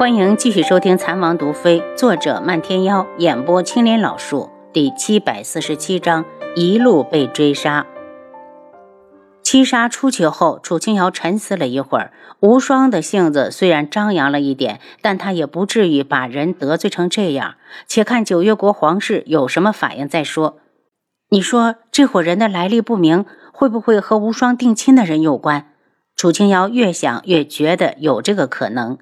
欢迎继续收听《残王毒妃》，作者漫天妖，演播青莲老树，第七百四十七章：一路被追杀。七杀出去后，楚清瑶沉思了一会儿。无双的性子虽然张扬了一点，但他也不至于把人得罪成这样。且看九月国皇室有什么反应再说。你说这伙人的来历不明，会不会和无双定亲的人有关？楚清瑶越想越觉得有这个可能。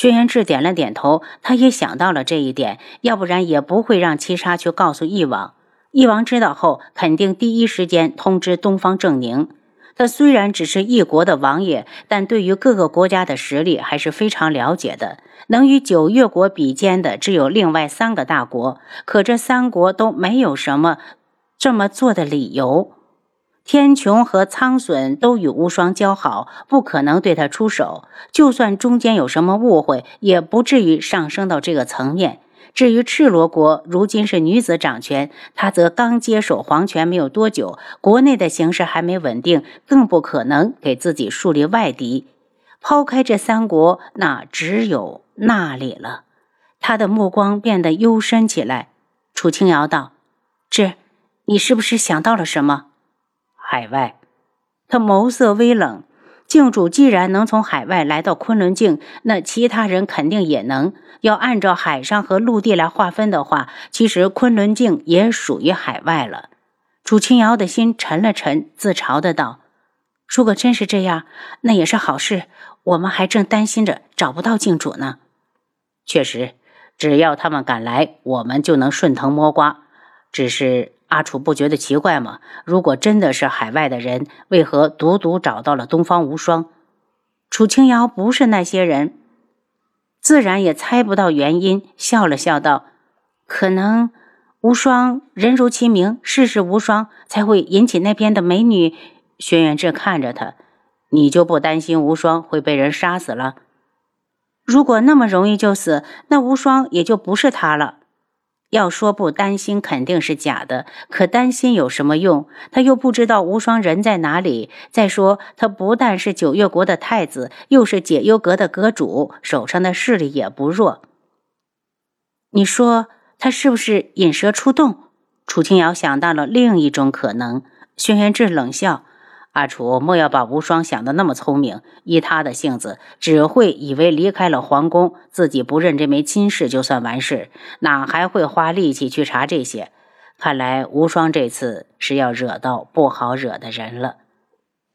轩辕志点了点头，他也想到了这一点，要不然也不会让七杀去告诉翼王。翼王知道后，肯定第一时间通知东方正宁。他虽然只是一国的王爷，但对于各个国家的实力还是非常了解的。能与九月国比肩的只有另外三个大国，可这三国都没有什么这么做的理由。天穹和苍隼都与无双交好，不可能对他出手。就算中间有什么误会，也不至于上升到这个层面。至于赤罗国，如今是女子掌权，他则刚接手皇权没有多久，国内的形势还没稳定，更不可能给自己树立外敌。抛开这三国，那只有那里了。他的目光变得幽深起来。楚清瑶道：“这，你是不是想到了什么？”海外，他眸色微冷。镜主既然能从海外来到昆仑镜，那其他人肯定也能。要按照海上和陆地来划分的话，其实昆仑镜也属于海外了。楚清瑶的心沉了沉，自嘲的道：“如果真是这样，那也是好事。我们还正担心着找不到镜主呢。确实，只要他们敢来，我们就能顺藤摸瓜。只是……”阿楚不觉得奇怪吗？如果真的是海外的人，为何独独找到了东方无双？楚清瑶不是那些人，自然也猜不到原因，笑了笑道：“可能无双人如其名，世事无双，才会引起那边的美女。”轩辕志看着他：“你就不担心无双会被人杀死了？如果那么容易就死，那无双也就不是他了。”要说不担心肯定是假的，可担心有什么用？他又不知道无双人在哪里。再说，他不但是九月国的太子，又是解忧阁的阁主，手上的势力也不弱。你说他是不是引蛇出洞？楚清瑶想到了另一种可能。轩辕志冷笑。阿楚莫要把无双想得那么聪明，依他的性子，只会以为离开了皇宫，自己不认这枚亲事就算完事，哪还会花力气去查这些？看来无双这次是要惹到不好惹的人了。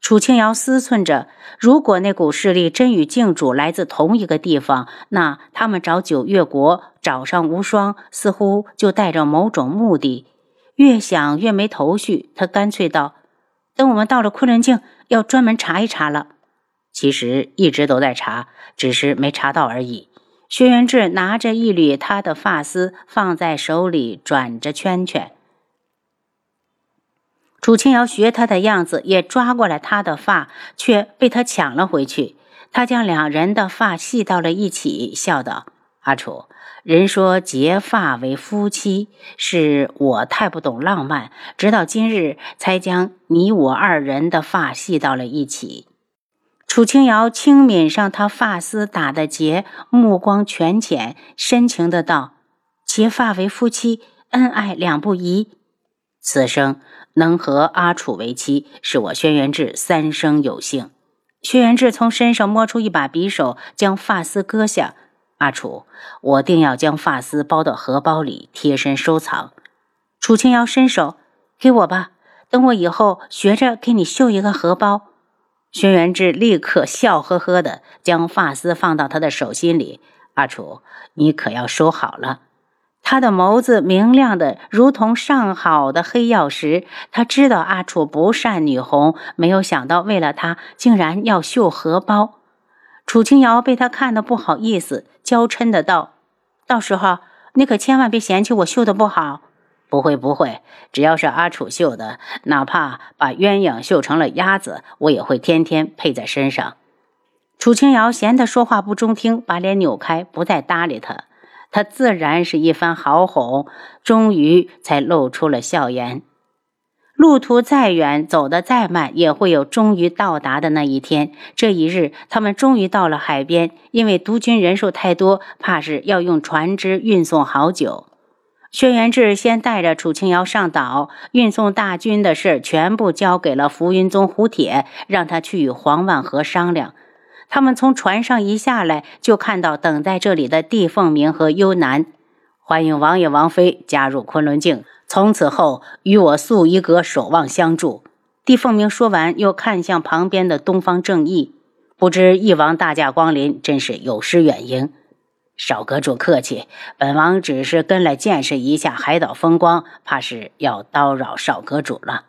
楚清瑶思忖着，如果那股势力真与镜主来自同一个地方，那他们找九月国找上无双，似乎就带着某种目的。越想越没头绪，他干脆道。等我们到了昆仑镜，要专门查一查了。其实一直都在查，只是没查到而已。轩辕志拿着一缕他的发丝放在手里转着圈圈。楚清瑶学他的样子，也抓过来他的发，却被他抢了回去。他将两人的发系到了一起，笑道：“阿楚。”人说结发为夫妻，是我太不懂浪漫，直到今日才将你我二人的发系到了一起。楚清瑶轻抿上他发丝打的结，目光全浅，深情的道：“结发为夫妻，恩爱两不疑。此生能和阿楚为妻，是我轩辕志三生有幸。”轩辕志从身上摸出一把匕首，将发丝割下。阿楚，我定要将发丝包到荷包里，贴身收藏。楚清瑶伸手给我吧，等我以后学着给你绣一个荷包。轩辕志立刻笑呵呵的将发丝放到他的手心里。阿楚，你可要收好了。他的眸子明亮的如同上好的黑曜石。他知道阿楚不善女红，没有想到为了他竟然要绣荷包。楚清瑶被他看得不好意思，娇嗔的道：“到时候你可千万别嫌弃我绣的不好。”“不会不会，只要是阿楚绣的，哪怕把鸳鸯绣成了鸭子，我也会天天配在身上。”楚清瑶嫌他说话不中听，把脸扭开，不再搭理他。他自然是一番好哄，终于才露出了笑颜。路途再远，走得再慢，也会有终于到达的那一天。这一日，他们终于到了海边。因为督军人数太多，怕是要用船只运送好久。轩辕志先带着楚清瑶上岛，运送大军的事全部交给了浮云宗胡铁，让他去与黄万和商量。他们从船上一下来，就看到等在这里的帝凤鸣和幽南。欢迎王爷、王妃加入昆仑镜。从此后，与我素衣阁守望相助。帝凤鸣说完，又看向旁边的东方正义，不知翼王大驾光临，真是有失远迎。少阁主客气，本王只是跟来见识一下海岛风光，怕是要叨扰少阁主了。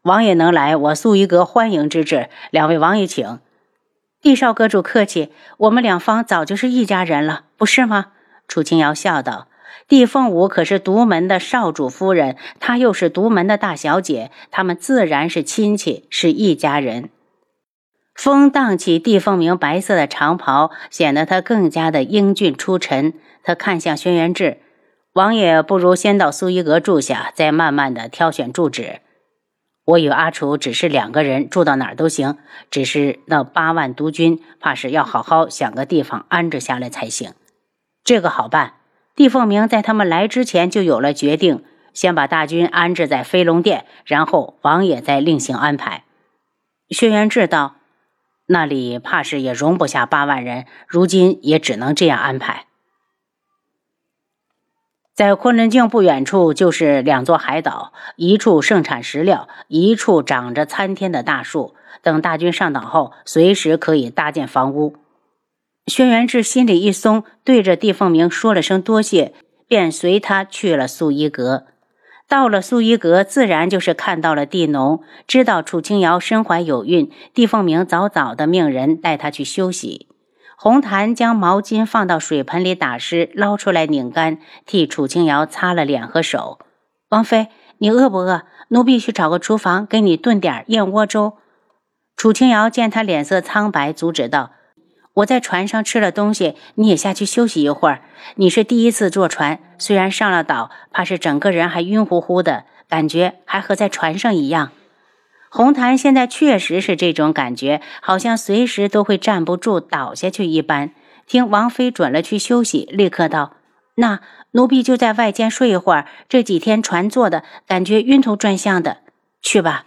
王爷能来，我素衣阁欢迎之至。两位王爷请。帝少阁主客气，我们两方早就是一家人了，不是吗？楚清瑶笑道。帝凤舞可是独门的少主夫人，她又是独门的大小姐，他们自然是亲戚，是一家人。风荡起帝凤鸣白色的长袍，显得他更加的英俊出尘。他看向轩辕志，王爷不如先到苏衣阁住下，再慢慢的挑选住址。我与阿楚只是两个人，住到哪儿都行。只是那八万督军，怕是要好好想个地方安置下来才行。这个好办。帝凤鸣在他们来之前就有了决定，先把大军安置在飞龙殿，然后王爷再另行安排。轩辕志道：“那里怕是也容不下八万人，如今也只能这样安排。”在昆仑镜不远处就是两座海岛，一处盛产石料，一处长着参天的大树。等大军上岛后，随时可以搭建房屋。轩辕志心里一松，对着帝凤鸣说了声多谢，便随他去了素衣阁。到了素衣阁，自然就是看到了帝农，知道楚清瑶身怀有孕，帝凤鸣早早的命人带她去休息。红檀将毛巾放到水盆里打湿，捞出来拧干，替楚清瑶擦了脸和手。王妃，你饿不饿？奴婢去找个厨房给你炖点燕窝粥。楚清瑶见他脸色苍白，阻止道。我在船上吃了东西，你也下去休息一会儿。你是第一次坐船，虽然上了岛，怕是整个人还晕乎乎的，感觉还和在船上一样。红檀现在确实是这种感觉，好像随时都会站不住倒下去一般。听王妃准了去休息，立刻道：“那奴婢就在外间睡一会儿。这几天船坐的感觉晕头转向的，去吧。”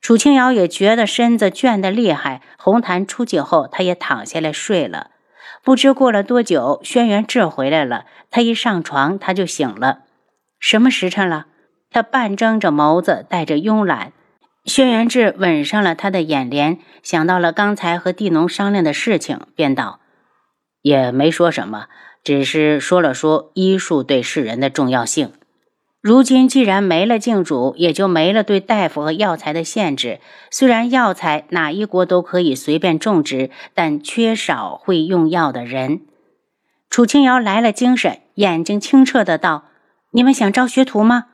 楚清瑶也觉得身子倦得厉害。红檀出去后，他也躺下来睡了。不知过了多久，轩辕志回来了。他一上床，他就醒了。什么时辰了？他半睁着眸子，带着慵懒。轩辕志吻上了他的眼帘，想到了刚才和地农商量的事情，便道：“也没说什么，只是说了说医术对世人的重要性。”如今既然没了靖主，也就没了对大夫和药材的限制。虽然药材哪一国都可以随便种植，但缺少会用药的人。楚清瑶来了精神，眼睛清澈的道：“你们想招学徒吗？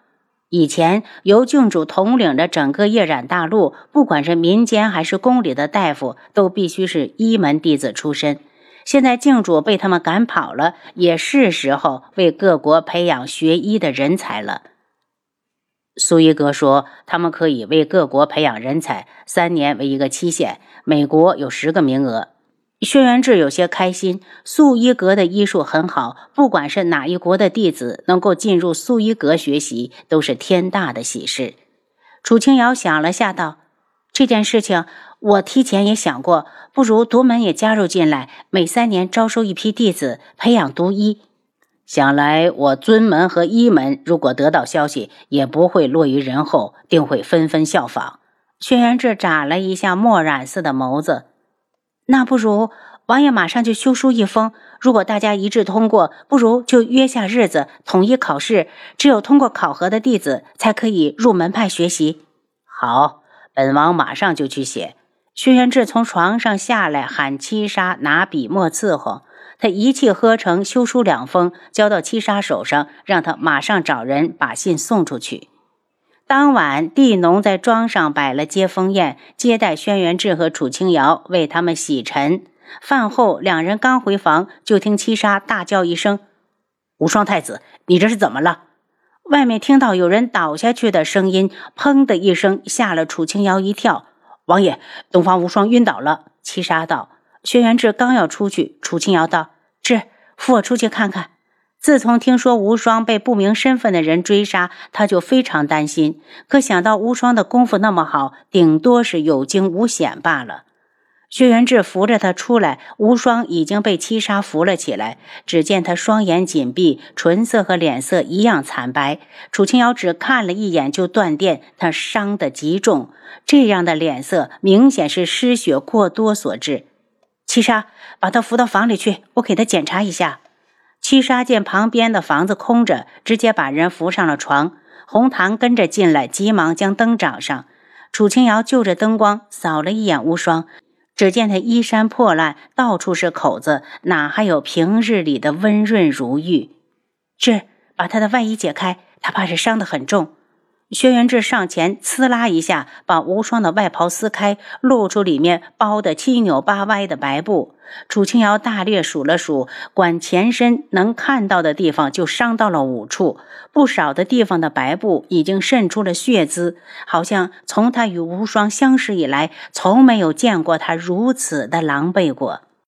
以前由郡主统领着整个夜染大陆，不管是民间还是宫里的大夫，都必须是一门弟子出身。”现在靖主被他们赶跑了，也是时候为各国培养学医的人才了。苏一哥说，他们可以为各国培养人才，三年为一个期限，美国有十个名额。轩辕志有些开心，素衣阁的医术很好，不管是哪一国的弟子能够进入素衣阁学习，都是天大的喜事。楚清瑶想了下，道：“这件事情。”我提前也想过，不如独门也加入进来，每三年招收一批弟子，培养独医。想来我尊门和一门如果得到消息，也不会落于人后，定会纷纷效仿。轩辕志眨了一下墨染似的眸子，那不如王爷马上就修书一封，如果大家一致通过，不如就约下日子统一考试，只有通过考核的弟子才可以入门派学习。好，本王马上就去写。轩辕志从床上下来，喊七杀拿笔墨伺候。他一气呵成，修书两封，交到七杀手上，让他马上找人把信送出去。当晚，地农在庄上摆了接风宴，接待轩辕志和楚清瑶，为他们洗尘。饭后，两人刚回房，就听七杀大叫一声：“无双太子，你这是怎么了？”外面听到有人倒下去的声音，砰的一声，吓了楚清瑶一跳。王爷，东方无双晕倒了。七杀道。轩辕志刚要出去，楚青瑶道：“志，扶我出去看看。”自从听说无双被不明身份的人追杀，他就非常担心。可想到无双的功夫那么好，顶多是有惊无险罢了。薛元志扶着他出来，无双已经被七杀扶了起来。只见他双眼紧闭，唇色和脸色一样惨白。楚清瑶只看了一眼就断电，他伤得极重，这样的脸色明显是失血过多所致。七杀，把他扶到房里去，我给他检查一下。七杀见旁边的房子空着，直接把人扶上了床。红糖跟着进来，急忙将灯找上。楚清瑶就着灯光扫了一眼无双。只见他衣衫破烂，到处是口子，哪还有平日里的温润如玉？去把他的外衣解开，他怕是伤得很重。薛元志上前，呲啦一下把无双的外袍撕开，露出里面包的七扭八歪的白布。楚清瑶大略数了数，管前身能看到的地方就伤到了五处，不少的地方的白布已经渗出了血渍，好像从他与无双相识以来，从没有见过他如此的狼狈过。